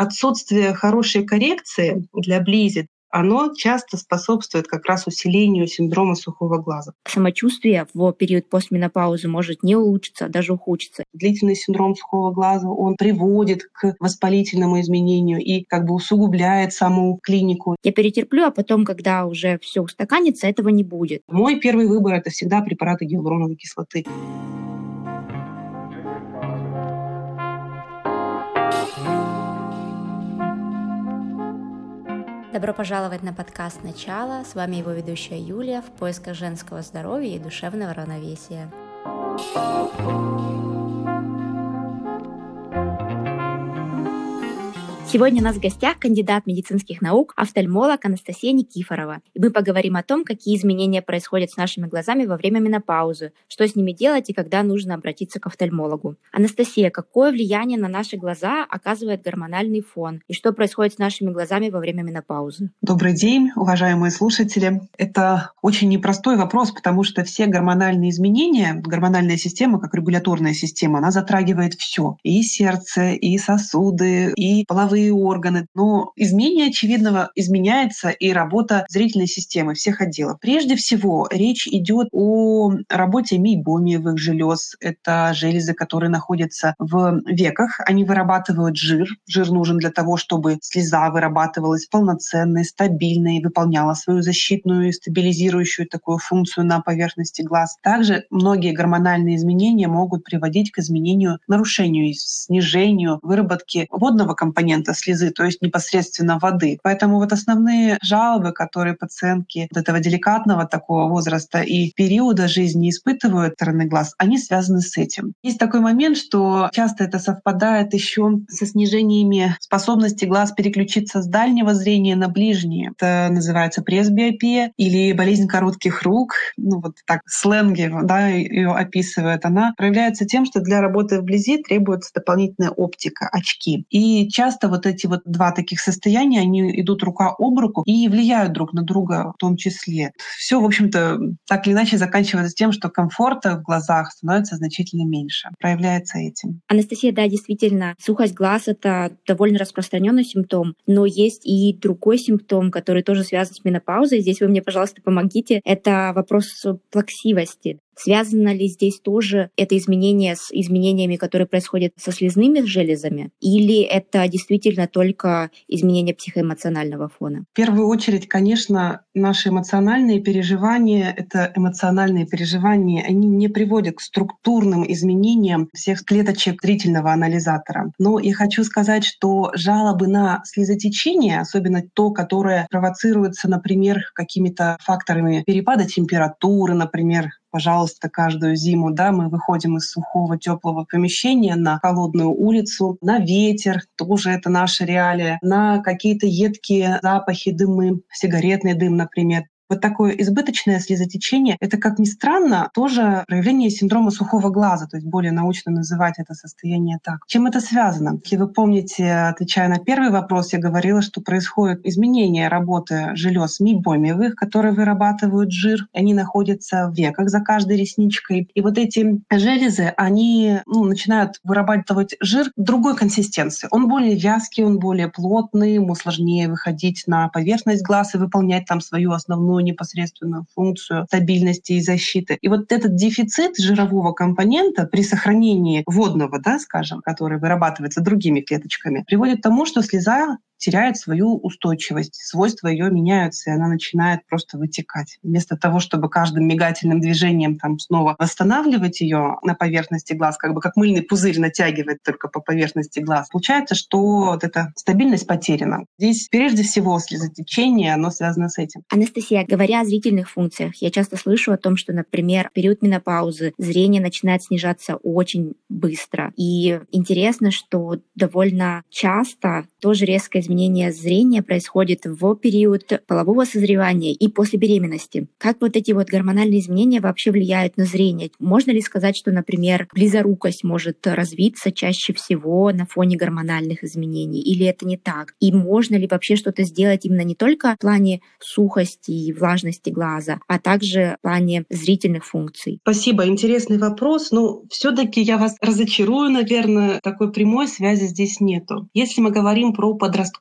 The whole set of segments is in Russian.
отсутствие хорошей коррекции для близи оно часто способствует как раз усилению синдрома сухого глаза. Самочувствие в период постменопаузы может не улучшиться, а даже ухудшиться. Длительный синдром сухого глаза, он приводит к воспалительному изменению и как бы усугубляет саму клинику. Я перетерплю, а потом, когда уже все устаканится, этого не будет. Мой первый выбор — это всегда препараты гиалуроновой кислоты. Добро пожаловать на подкаст «Начало». С вами его ведущая Юлия в поисках женского здоровья и душевного равновесия. Сегодня у нас в гостях кандидат медицинских наук, офтальмолог Анастасия Никифорова. И мы поговорим о том, какие изменения происходят с нашими глазами во время менопаузы, что с ними делать и когда нужно обратиться к офтальмологу. Анастасия, какое влияние на наши глаза оказывает гормональный фон? И что происходит с нашими глазами во время менопаузы? Добрый день, уважаемые слушатели. Это очень непростой вопрос, потому что все гормональные изменения, гормональная система, как регуляторная система, она затрагивает все. И сердце, и сосуды, и половые половые органы. Но изменение очевидного изменяется и работа зрительной системы всех отделов. Прежде всего, речь идет о работе мейбомиевых желез. Это железы, которые находятся в веках. Они вырабатывают жир. Жир нужен для того, чтобы слеза вырабатывалась полноценной, стабильной выполняла свою защитную и стабилизирующую такую функцию на поверхности глаз. Также многие гормональные изменения могут приводить к изменению, нарушению снижению выработки водного компонента это слезы, то есть непосредственно воды. Поэтому вот основные жалобы, которые пациентки вот этого деликатного такого возраста и периода жизни испытывают стороны глаз, они связаны с этим. Есть такой момент, что часто это совпадает еще со снижениями способности глаз переключиться с дальнего зрения на ближнее. Это называется пресбиопия или болезнь коротких рук. Ну вот так сленги да, ее описывают. Она проявляется тем, что для работы вблизи требуется дополнительная оптика, очки. И часто вот эти вот два таких состояния, они идут рука об руку и влияют друг на друга в том числе. Все, в общем-то, так или иначе заканчивается тем, что комфорта в глазах становится значительно меньше. Проявляется этим. Анастасия, да, действительно, сухость глаз — это довольно распространенный симптом, но есть и другой симптом, который тоже связан с менопаузой. Здесь вы мне, пожалуйста, помогите. Это вопрос плаксивости. Связано ли здесь тоже это изменение с изменениями, которые происходят со слезными железами? Или это действительно только изменение психоэмоционального фона? В первую очередь, конечно, наши эмоциональные переживания, это эмоциональные переживания, они не приводят к структурным изменениям всех клеточек зрительного анализатора. Но я хочу сказать, что жалобы на слезотечение, особенно то, которое провоцируется, например, какими-то факторами перепада температуры, например, пожалуйста, каждую зиму, да, мы выходим из сухого теплого помещения на холодную улицу, на ветер, тоже это наша реалия, на какие-то едкие запахи, дымы, сигаретный дым, например. Вот такое избыточное слезотечение — это, как ни странно, тоже проявление синдрома сухого глаза, то есть более научно называть это состояние так. Чем это связано? Если вы помните, отвечая на первый вопрос, я говорила, что происходит изменение работы желез мейбомиевых, которые вырабатывают жир. Они находятся в веках за каждой ресничкой. И вот эти железы, они ну, начинают вырабатывать жир другой консистенции. Он более вязкий, он более плотный, ему сложнее выходить на поверхность глаз и выполнять там свою основную основную непосредственную функцию стабильности и защиты. И вот этот дефицит жирового компонента при сохранении водного, да, скажем, который вырабатывается другими клеточками, приводит к тому, что слеза теряет свою устойчивость, свойства ее меняются, и она начинает просто вытекать. Вместо того, чтобы каждым мигательным движением там снова восстанавливать ее на поверхности глаз, как бы как мыльный пузырь натягивает только по поверхности глаз, получается, что вот эта стабильность потеряна. Здесь прежде всего слезотечение, оно связано с этим. Анастасия, говоря о зрительных функциях, я часто слышу о том, что, например, в период менопаузы зрение начинает снижаться очень быстро. И интересно, что довольно часто тоже резко изменение зрения происходит в период полового созревания и после беременности. Как вот эти вот гормональные изменения вообще влияют на зрение? Можно ли сказать, что, например, близорукость может развиться чаще всего на фоне гормональных изменений? Или это не так? И можно ли вообще что-то сделать именно не только в плане сухости и влажности глаза, а также в плане зрительных функций? Спасибо, интересный вопрос. Но ну, все-таки я вас разочарую, наверное, такой прямой связи здесь нету. Если мы говорим про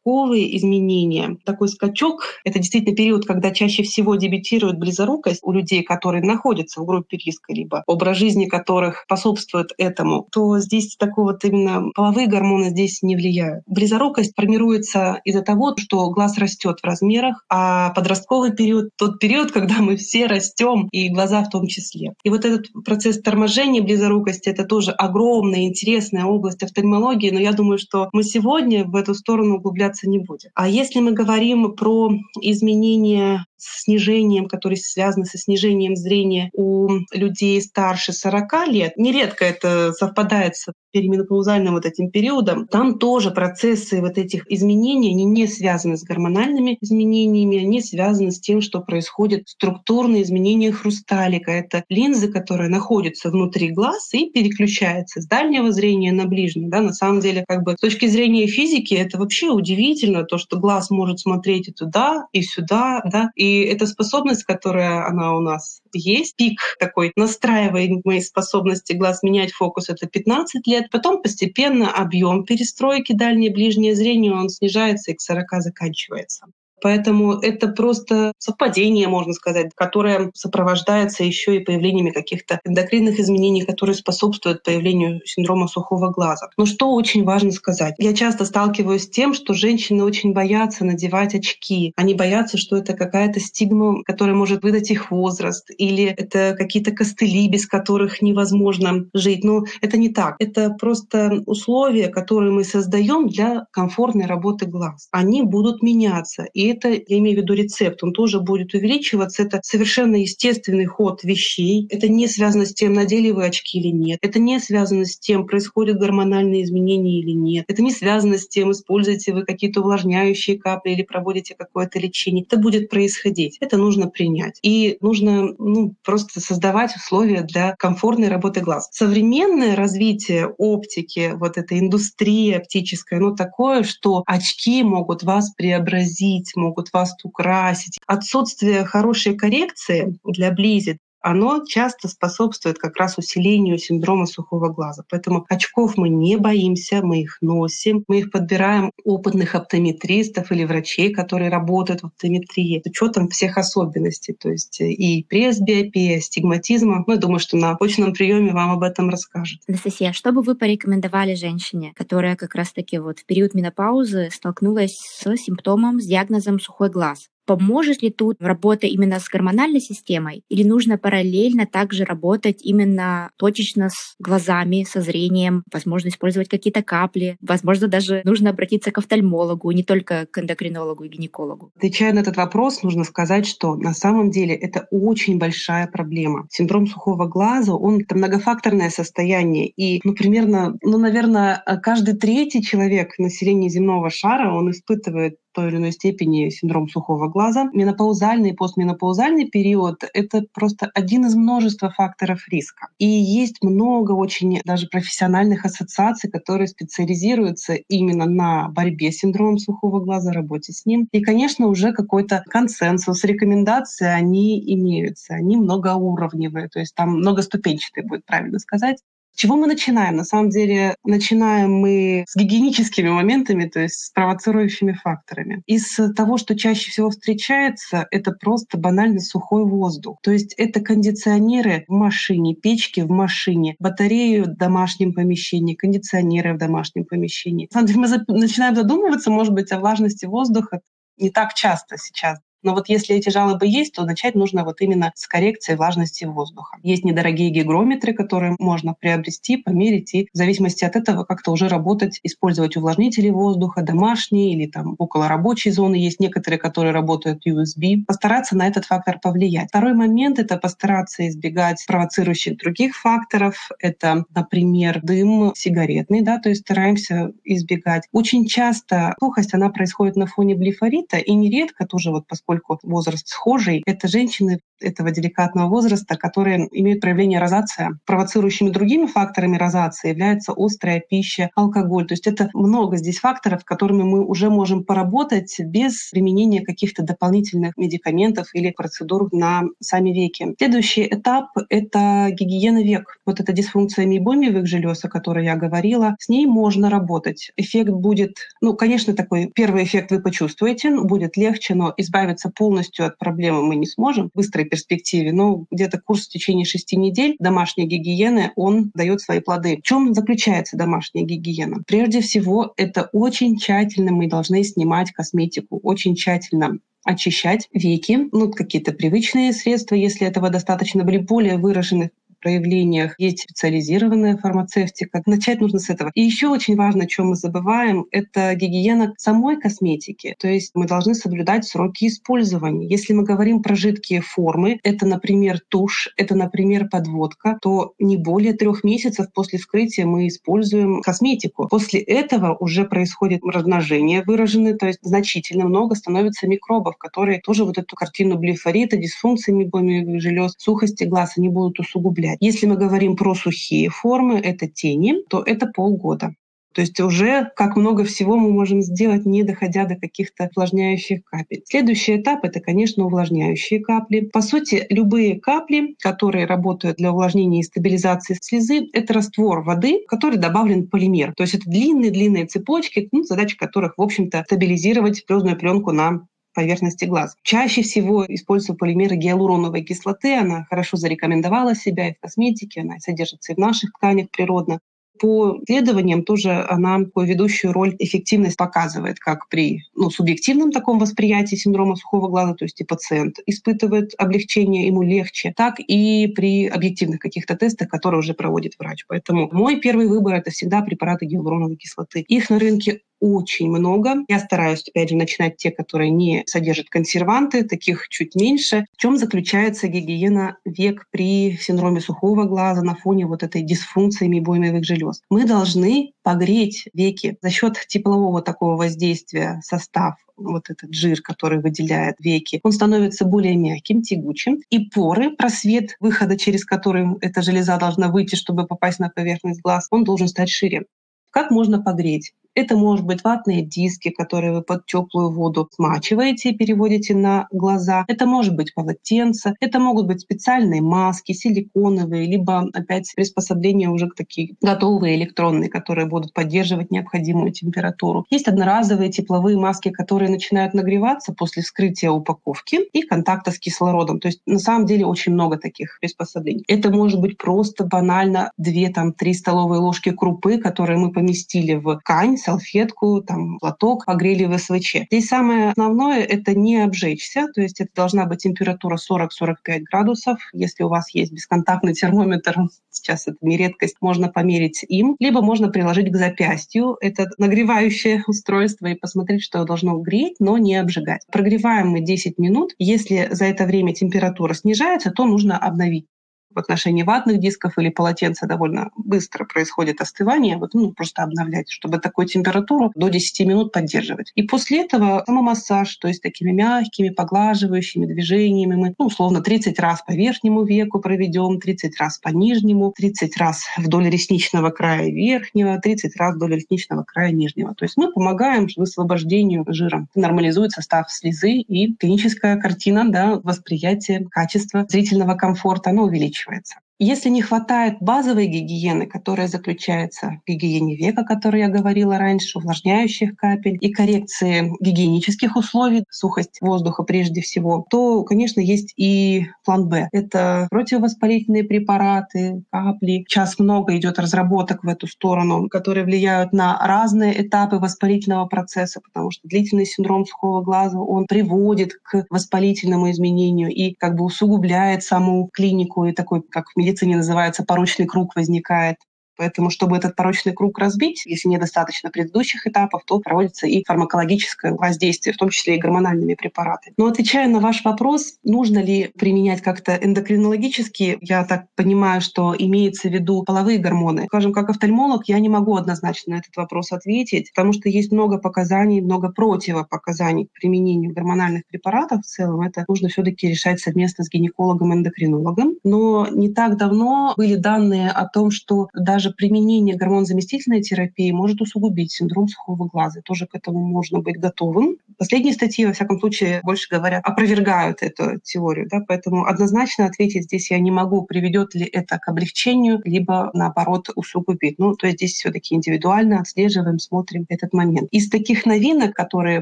подростковые изменения, такой скачок — это действительно период, когда чаще всего дебютирует близорукость у людей, которые находятся в группе риска, либо образ жизни которых способствует этому, то здесь такой вот именно половые гормоны здесь не влияют. Близорукость формируется из-за того, что глаз растет в размерах, а подростковый период — тот период, когда мы все растем, и глаза в том числе. И вот этот процесс торможения близорукости — это тоже огромная, интересная область офтальмологии, но я думаю, что мы сегодня в эту сторону углубляться не будем. А если мы говорим про изменения с снижением, которые связаны со снижением зрения у людей старше 40 лет. Нередко это совпадает с перименопаузальным вот этим периодом. Там тоже процессы вот этих изменений, они не связаны с гормональными изменениями, они связаны с тем, что происходит структурные изменения хрусталика. Это линзы, которая находится внутри глаз и переключается с дальнего зрения на ближнее. Да, на самом деле, как бы с точки зрения физики, это вообще удивительно, то, что глаз может смотреть и туда, и сюда, да, и и эта способность, которая она у нас есть, пик такой настраиваемой способности глаз менять фокус, это 15 лет. Потом постепенно объем перестройки дальнее ближнее зрение, он снижается и к 40 заканчивается. Поэтому это просто совпадение, можно сказать, которое сопровождается еще и появлениями каких-то эндокринных изменений, которые способствуют появлению синдрома сухого глаза. Но что очень важно сказать? Я часто сталкиваюсь с тем, что женщины очень боятся надевать очки. Они боятся, что это какая-то стигма, которая может выдать их возраст, или это какие-то костыли, без которых невозможно жить. Но это не так. Это просто условия, которые мы создаем для комфортной работы глаз. Они будут меняться. И это, я имею в виду рецепт, он тоже будет увеличиваться. Это совершенно естественный ход вещей. Это не связано с тем, надели вы очки или нет. Это не связано с тем, происходят гормональные изменения или нет. Это не связано с тем, используете вы какие-то увлажняющие капли или проводите какое-то лечение. Это будет происходить. Это нужно принять. И нужно ну, просто создавать условия для комфортной работы глаз. Современное развитие оптики, вот эта индустрия оптическая, ну такое, что очки могут вас преобразить, могут вас украсить. Отсутствие хорошей коррекции для близи оно часто способствует как раз усилению синдрома сухого глаза. Поэтому очков мы не боимся, мы их носим, мы их подбираем опытных оптометристов или врачей, которые работают в оптометрии, с учетом всех особенностей, то есть и пресбиопия, и астигматизма. Ну, я думаю, что на очном приеме вам об этом расскажут. Анастасия, что бы вы порекомендовали женщине, которая как раз-таки вот в период менопаузы столкнулась с симптомом, с диагнозом сухой глаз? Поможет ли тут работа именно с гормональной системой или нужно параллельно также работать именно точечно с глазами, со зрением, возможно, использовать какие-то капли, возможно, даже нужно обратиться к офтальмологу, не только к эндокринологу и гинекологу? Отвечая на этот вопрос, нужно сказать, что на самом деле это очень большая проблема. Синдром сухого глаза, он это многофакторное состояние, и, ну, примерно, ну, наверное, каждый третий человек населения земного шара, он испытывает той или иной степени синдром сухого глаза. Менопаузальный и постменопаузальный период — это просто один из множества факторов риска. И есть много очень даже профессиональных ассоциаций, которые специализируются именно на борьбе с синдромом сухого глаза, работе с ним. И, конечно, уже какой-то консенсус, рекомендации, они имеются. Они многоуровневые, то есть там многоступенчатые, будет правильно сказать чего мы начинаем? На самом деле начинаем мы с гигиеническими моментами, то есть с провоцирующими факторами. Из того, что чаще всего встречается, это просто банально сухой воздух. То есть это кондиционеры в машине, печки в машине, батареи в домашнем помещении, кондиционеры в домашнем помещении. На самом деле мы начинаем задумываться, может быть, о влажности воздуха не так часто сейчас. Но вот если эти жалобы есть, то начать нужно вот именно с коррекции влажности воздуха. Есть недорогие гигрометры, которые можно приобрести, померить и в зависимости от этого как-то уже работать, использовать увлажнители воздуха, домашние или там около рабочей зоны. Есть некоторые, которые работают USB. Постараться на этот фактор повлиять. Второй момент — это постараться избегать провоцирующих других факторов. Это, например, дым сигаретный, да, то есть стараемся избегать. Очень часто сухость, она происходит на фоне блефорита, и нередко тоже вот поскольку возраст схожий, это женщины этого деликатного возраста, которые имеют проявление розация. Провоцирующими другими факторами розации является острая пища, алкоголь. То есть это много здесь факторов, которыми мы уже можем поработать без применения каких-то дополнительных медикаментов или процедур на сами веки. Следующий этап — это гигиена век. Вот эта дисфункция мейбомиевых желез, о которой я говорила, с ней можно работать. Эффект будет, ну, конечно, такой первый эффект вы почувствуете, будет легче, но избавиться полностью от проблемы мы не сможем. Быстрый перспективе, но где-то курс в течение шести недель домашней гигиены, он дает свои плоды. В чем заключается домашняя гигиена? Прежде всего, это очень тщательно мы должны снимать косметику, очень тщательно очищать веки, ну, какие-то привычные средства, если этого достаточно, были более выраженных проявлениях есть специализированная фармацевтика. Начать нужно с этого. И еще очень важно, о чем мы забываем, это гигиена самой косметики. То есть мы должны соблюдать сроки использования. Если мы говорим про жидкие формы, это, например, тушь, это, например, подводка, то не более трех месяцев после вскрытия мы используем косметику. После этого уже происходит размножение выраженное, то есть значительно много становится микробов, которые тоже вот эту картину блефорита, дисфункции мебомиевых желез, сухости глаз, они будут усугублять проявлять. Если мы говорим про сухие формы, это тени, то это полгода. То есть уже как много всего мы можем сделать, не доходя до каких-то увлажняющих капель. Следующий этап — это, конечно, увлажняющие капли. По сути, любые капли, которые работают для увлажнения и стабилизации слезы, это раствор воды, который добавлен полимер. То есть это длинные-длинные цепочки, ну, задача которых, в общем-то, стабилизировать слезную пленку на поверхности глаз. Чаще всего используются полимеры гиалуроновой кислоты. Она хорошо зарекомендовала себя и в косметике, она содержится и в наших тканях природно. По исследованиям тоже она ведущую роль эффективность показывает, как при ну, субъективном таком восприятии синдрома сухого глаза, то есть и пациент испытывает облегчение, ему легче, так и при объективных каких-то тестах, которые уже проводит врач. Поэтому мой первый выбор — это всегда препараты гиалуроновой кислоты. Их на рынке очень много. Я стараюсь, опять же, начинать те, которые не содержат консерванты, таких чуть меньше. В чем заключается гигиена век при синдроме сухого глаза на фоне вот этой дисфункции мейбомиевых желез? Мы должны погреть веки за счет теплового такого воздействия состав вот этот жир, который выделяет веки, он становится более мягким, тягучим. И поры, просвет выхода, через который эта железа должна выйти, чтобы попасть на поверхность глаз, он должен стать шире. Как можно погреть? Это может быть ватные диски, которые вы под теплую воду смачиваете и переводите на глаза. Это может быть полотенце. Это могут быть специальные маски, силиконовые, либо опять приспособления уже такие готовые электронные, которые будут поддерживать необходимую температуру. Есть одноразовые тепловые маски, которые начинают нагреваться после вскрытия упаковки и контакта с кислородом. То есть на самом деле очень много таких приспособлений. Это может быть просто банально 2-3 столовые ложки крупы, которые мы поместили в ткань, салфетку, там, платок, погрели в СВЧ. Здесь самое основное — это не обжечься, то есть это должна быть температура 40-45 градусов. Если у вас есть бесконтактный термометр, сейчас это не редкость, можно померить им, либо можно приложить к запястью это нагревающее устройство и посмотреть, что должно греть, но не обжигать. Прогреваем мы 10 минут. Если за это время температура снижается, то нужно обновить в отношении ватных дисков или полотенца довольно быстро происходит остывание, вот, ну, просто обновлять, чтобы такую температуру до 10 минут поддерживать. И после этого самомассаж, то есть такими мягкими, поглаживающими движениями мы, ну, условно, 30 раз по верхнему веку проведем, 30 раз по нижнему, 30 раз вдоль ресничного края верхнего, 30 раз вдоль ресничного края нижнего. То есть мы помогаем высвобождению жира, нормализует состав слезы и клиническая картина, да, восприятие качества зрительного комфорта, она увеличивается увеличивается. Если не хватает базовой гигиены, которая заключается в гигиене века, о которой я говорила раньше, увлажняющих капель и коррекции гигиенических условий, сухость воздуха прежде всего, то, конечно, есть и план Б. Это противовоспалительные препараты, капли. Сейчас много идет разработок в эту сторону, которые влияют на разные этапы воспалительного процесса, потому что длительный синдром сухого глаза, он приводит к воспалительному изменению и как бы усугубляет саму клинику и такой, как в медицине медицине называется порочный круг возникает. Поэтому, чтобы этот порочный круг разбить, если недостаточно предыдущих этапов, то проводится и фармакологическое воздействие, в том числе и гормональными препаратами. Но отвечая на ваш вопрос, нужно ли применять как-то эндокринологически, я так понимаю, что имеется в виду половые гормоны. Скажем, как офтальмолог, я не могу однозначно на этот вопрос ответить, потому что есть много показаний, много противопоказаний к применению гормональных препаратов в целом. Это нужно все таки решать совместно с гинекологом-эндокринологом. Но не так давно были данные о том, что даже даже применение гормон-заместительной терапии может усугубить синдром сухого глаза. Тоже к этому можно быть готовым. Последние статьи, во всяком случае, больше говорят, опровергают эту теорию. Да? Поэтому однозначно ответить здесь я не могу, приведет ли это к облегчению, либо наоборот усугубит. Ну, то есть здесь все таки индивидуально отслеживаем, смотрим этот момент. Из таких новинок, которые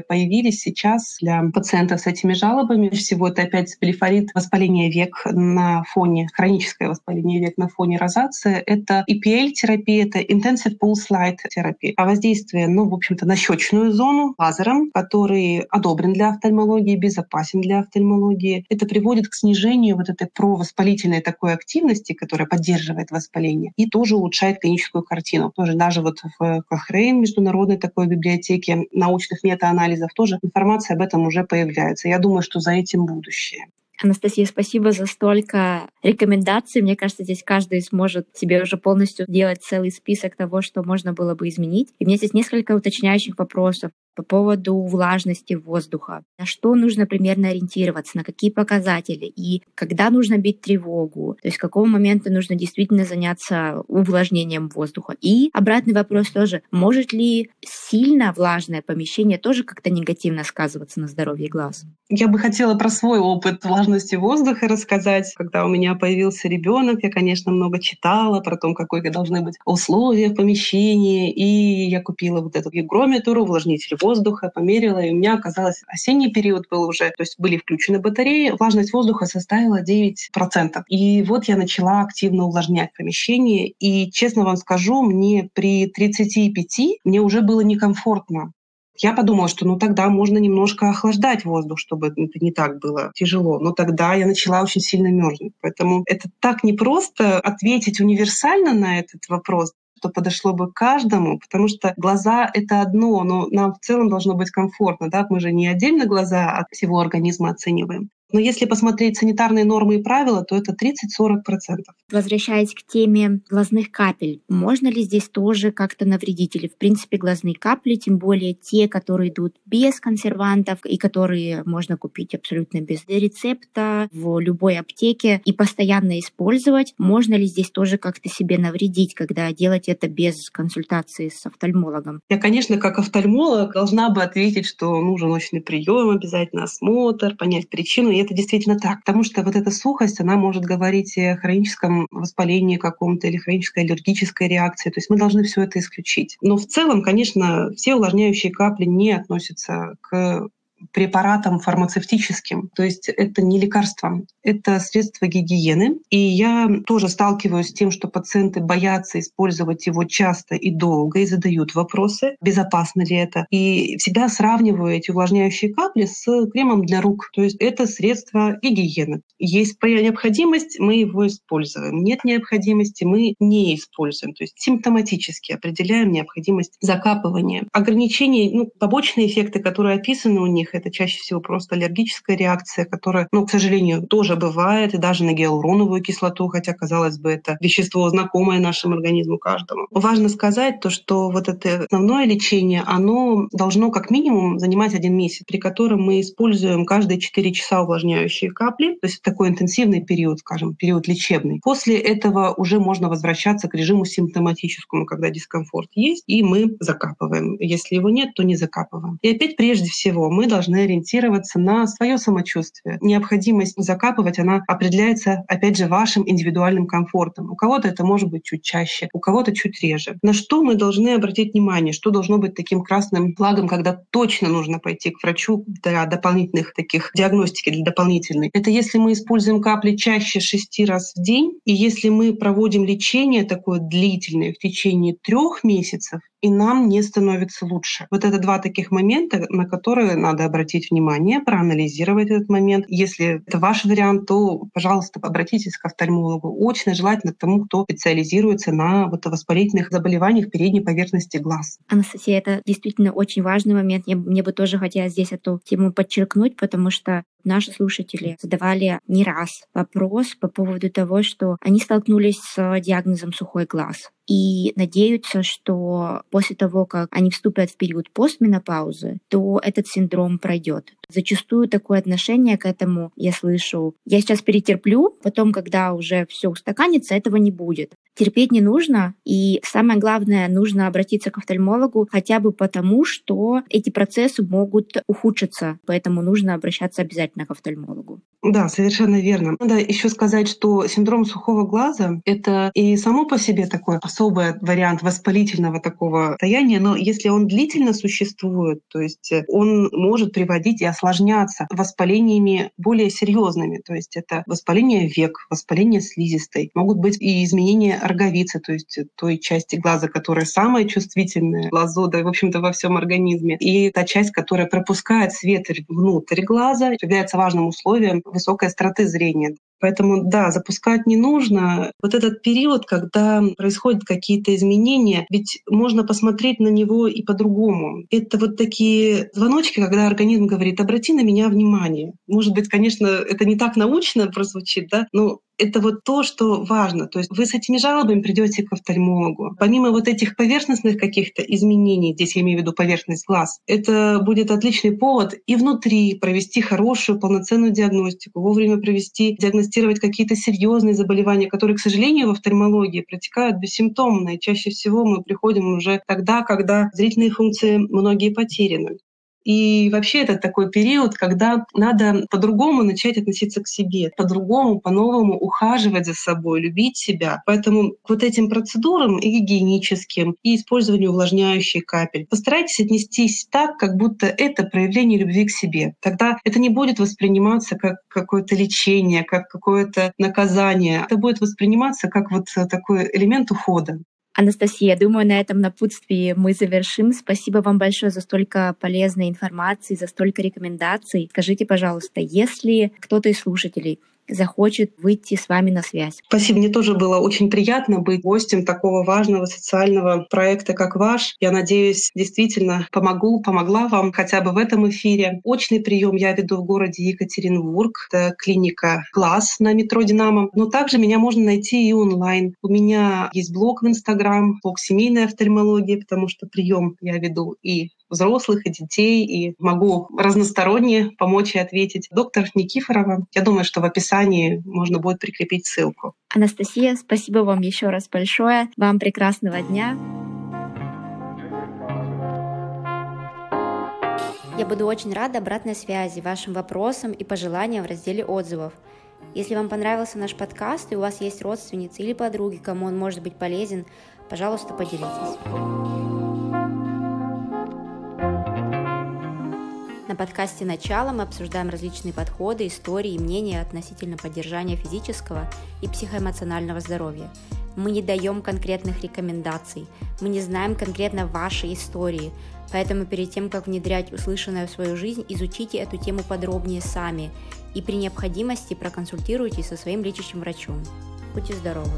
появились сейчас для пациентов с этими жалобами, всего это опять блефорит, воспаление век на фоне, хроническое воспаление век на фоне розации, это EPL терапия — это Intensive Pulse Light терапия. А воздействие, ну, в общем-то, на щечную зону лазером, который одобрен для офтальмологии, безопасен для офтальмологии. Это приводит к снижению вот этой провоспалительной такой активности, которая поддерживает воспаление, и тоже улучшает клиническую картину. Тоже даже вот в Cochrane, международной такой библиотеке научных метаанализов, тоже информация об этом уже появляется. Я думаю, что за этим будущее. Анастасия, спасибо за столько рекомендаций. Мне кажется, здесь каждый сможет себе уже полностью делать целый список того, что можно было бы изменить. И у меня здесь несколько уточняющих вопросов по поводу влажности воздуха. На что нужно примерно ориентироваться, на какие показатели и когда нужно бить тревогу, то есть какого момента нужно действительно заняться увлажнением воздуха. И обратный вопрос тоже, может ли сильно влажное помещение тоже как-то негативно сказываться на здоровье глаз? Я бы хотела про свой опыт влажности воздуха рассказать. Когда у меня появился ребенок, я, конечно, много читала про то, какие должны быть условия в помещении, и я купила вот эту гигрометр, увлажнитель воздуха, воздуха, померила, и у меня оказалось осенний период был уже, то есть были включены батареи, влажность воздуха составила 9%. И вот я начала активно увлажнять помещение, и честно вам скажу, мне при 35 мне уже было некомфортно. Я подумала, что ну тогда можно немножко охлаждать воздух, чтобы это не так было тяжело. Но тогда я начала очень сильно мерзнуть. Поэтому это так непросто ответить универсально на этот вопрос что подошло бы каждому, потому что глаза — это одно, но нам в целом должно быть комфортно. Да? Мы же не отдельно глаза от всего организма оцениваем. Но если посмотреть санитарные нормы и правила, то это 30-40%. Возвращаясь к теме глазных капель, можно ли здесь тоже как-то навредить? Или, в принципе, глазные капли, тем более те, которые идут без консервантов и которые можно купить абсолютно без рецепта в любой аптеке и постоянно использовать, можно ли здесь тоже как-то себе навредить, когда делать это без консультации с офтальмологом? Я, конечно, как офтальмолог должна бы ответить, что нужен очный прием, обязательно осмотр, понять причину это действительно так, потому что вот эта сухость, она может говорить о хроническом воспалении каком-то или хронической аллергической реакции. То есть мы должны все это исключить. Но в целом, конечно, все увлажняющие капли не относятся к препаратом фармацевтическим. То есть это не лекарство, это средство гигиены. И я тоже сталкиваюсь с тем, что пациенты боятся использовать его часто и долго и задают вопросы, безопасно ли это. И всегда сравниваю эти увлажняющие капли с кремом для рук. То есть это средство гигиены. Есть необходимость, мы его используем. Нет необходимости, мы не используем. То есть симптоматически определяем необходимость закапывания. Ограничения, ну, побочные эффекты, которые описаны у них, них это чаще всего просто аллергическая реакция, которая, ну, к сожалению, тоже бывает, и даже на гиалуроновую кислоту, хотя, казалось бы, это вещество знакомое нашему организму каждому. Важно сказать то, что вот это основное лечение, оно должно как минимум занимать один месяц, при котором мы используем каждые 4 часа увлажняющие капли, то есть такой интенсивный период, скажем, период лечебный. После этого уже можно возвращаться к режиму симптоматическому, когда дискомфорт есть, и мы закапываем. Если его нет, то не закапываем. И опять прежде всего мы должны должны ориентироваться на свое самочувствие. Необходимость закапывать, она определяется, опять же, вашим индивидуальным комфортом. У кого-то это может быть чуть чаще, у кого-то чуть реже. На что мы должны обратить внимание, что должно быть таким красным флагом, когда точно нужно пойти к врачу для дополнительных таких диагностики, для дополнительной. Это если мы используем капли чаще шести раз в день, и если мы проводим лечение такое длительное в течение трех месяцев, и нам не становится лучше. Вот это два таких момента, на которые надо обратить внимание, проанализировать этот момент. Если это ваш вариант, то, пожалуйста, обратитесь к офтальмологу. Очень желательно к тому, кто специализируется на вот воспалительных заболеваниях передней поверхности глаз. Анастасия, это действительно очень важный момент. Я, мне бы тоже хотелось здесь эту тему подчеркнуть, потому что наши слушатели задавали не раз вопрос по поводу того, что они столкнулись с диагнозом сухой глаз и надеются, что после того, как они вступят в период постменопаузы, то этот синдром пройдет. Зачастую такое отношение к этому я слышу. Я сейчас перетерплю, потом, когда уже все устаканится, этого не будет. Терпеть не нужно, и самое главное, нужно обратиться к офтальмологу хотя бы потому, что эти процессы могут ухудшиться, поэтому нужно обращаться обязательно к офтальмологу. Да, совершенно верно. Надо еще сказать, что синдром сухого глаза — это и само по себе такой особый вариант воспалительного такого состояния, но если он длительно существует, то есть он может приводить и осложняться воспалениями более серьезными, то есть это воспаление век, воспаление слизистой, могут быть и изменения роговицы, то есть той части глаза, которая самая чувствительная глазу, да, в общем-то, во всем организме, и та часть, которая пропускает свет внутрь глаза, является важным условием высокой остроты зрения. Поэтому, да, запускать не нужно. Вот этот период, когда происходят какие-то изменения, ведь можно посмотреть на него и по-другому. Это вот такие звоночки, когда организм говорит, обрати на меня внимание. Может быть, конечно, это не так научно прозвучит, да, но это вот то, что важно. То есть вы с этими жалобами придете к офтальмологу. Помимо вот этих поверхностных каких-то изменений, здесь я имею в виду поверхность глаз, это будет отличный повод и внутри провести хорошую полноценную диагностику, вовремя провести, диагностировать какие-то серьезные заболевания, которые, к сожалению, в офтальмологии протекают бессимптомно. И чаще всего мы приходим уже тогда, когда зрительные функции многие потеряны. И вообще это такой период, когда надо по-другому начать относиться к себе, по-другому, по-новому ухаживать за собой, любить себя. Поэтому вот этим процедурам и гигиеническим, и использованию увлажняющих капель постарайтесь отнестись так, как будто это проявление любви к себе. Тогда это не будет восприниматься как какое-то лечение, как какое-то наказание. Это будет восприниматься как вот такой элемент ухода. Анастасия, думаю, на этом напутствии мы завершим. Спасибо вам большое за столько полезной информации, за столько рекомендаций. Скажите, пожалуйста, если кто-то из слушателей захочет выйти с вами на связь. Спасибо. Мне тоже было очень приятно быть гостем такого важного социального проекта, как ваш. Я надеюсь, действительно помогу, помогла вам хотя бы в этом эфире. Очный прием я веду в городе Екатеринбург. Это клиника «Глаз» на метро «Динамо». Но также меня можно найти и онлайн. У меня есть блог в Инстаграм, блог семейной офтальмологии, потому что прием я веду и взрослых, и детей, и могу разносторонне помочь и ответить. Доктор Никифорова. Я думаю, что в описании можно будет прикрепить ссылку. Анастасия, спасибо вам еще раз большое. Вам прекрасного дня. Я буду очень рада обратной связи, вашим вопросам и пожеланиям в разделе отзывов. Если вам понравился наш подкаст и у вас есть родственницы или подруги, кому он может быть полезен, пожалуйста, поделитесь. Подкасте «Начало» мы обсуждаем различные подходы, истории и мнения относительно поддержания физического и психоэмоционального здоровья. Мы не даем конкретных рекомендаций, мы не знаем конкретно вашей истории, поэтому перед тем, как внедрять услышанное в свою жизнь, изучите эту тему подробнее сами и при необходимости проконсультируйтесь со своим лечащим врачом. Будьте здоровы!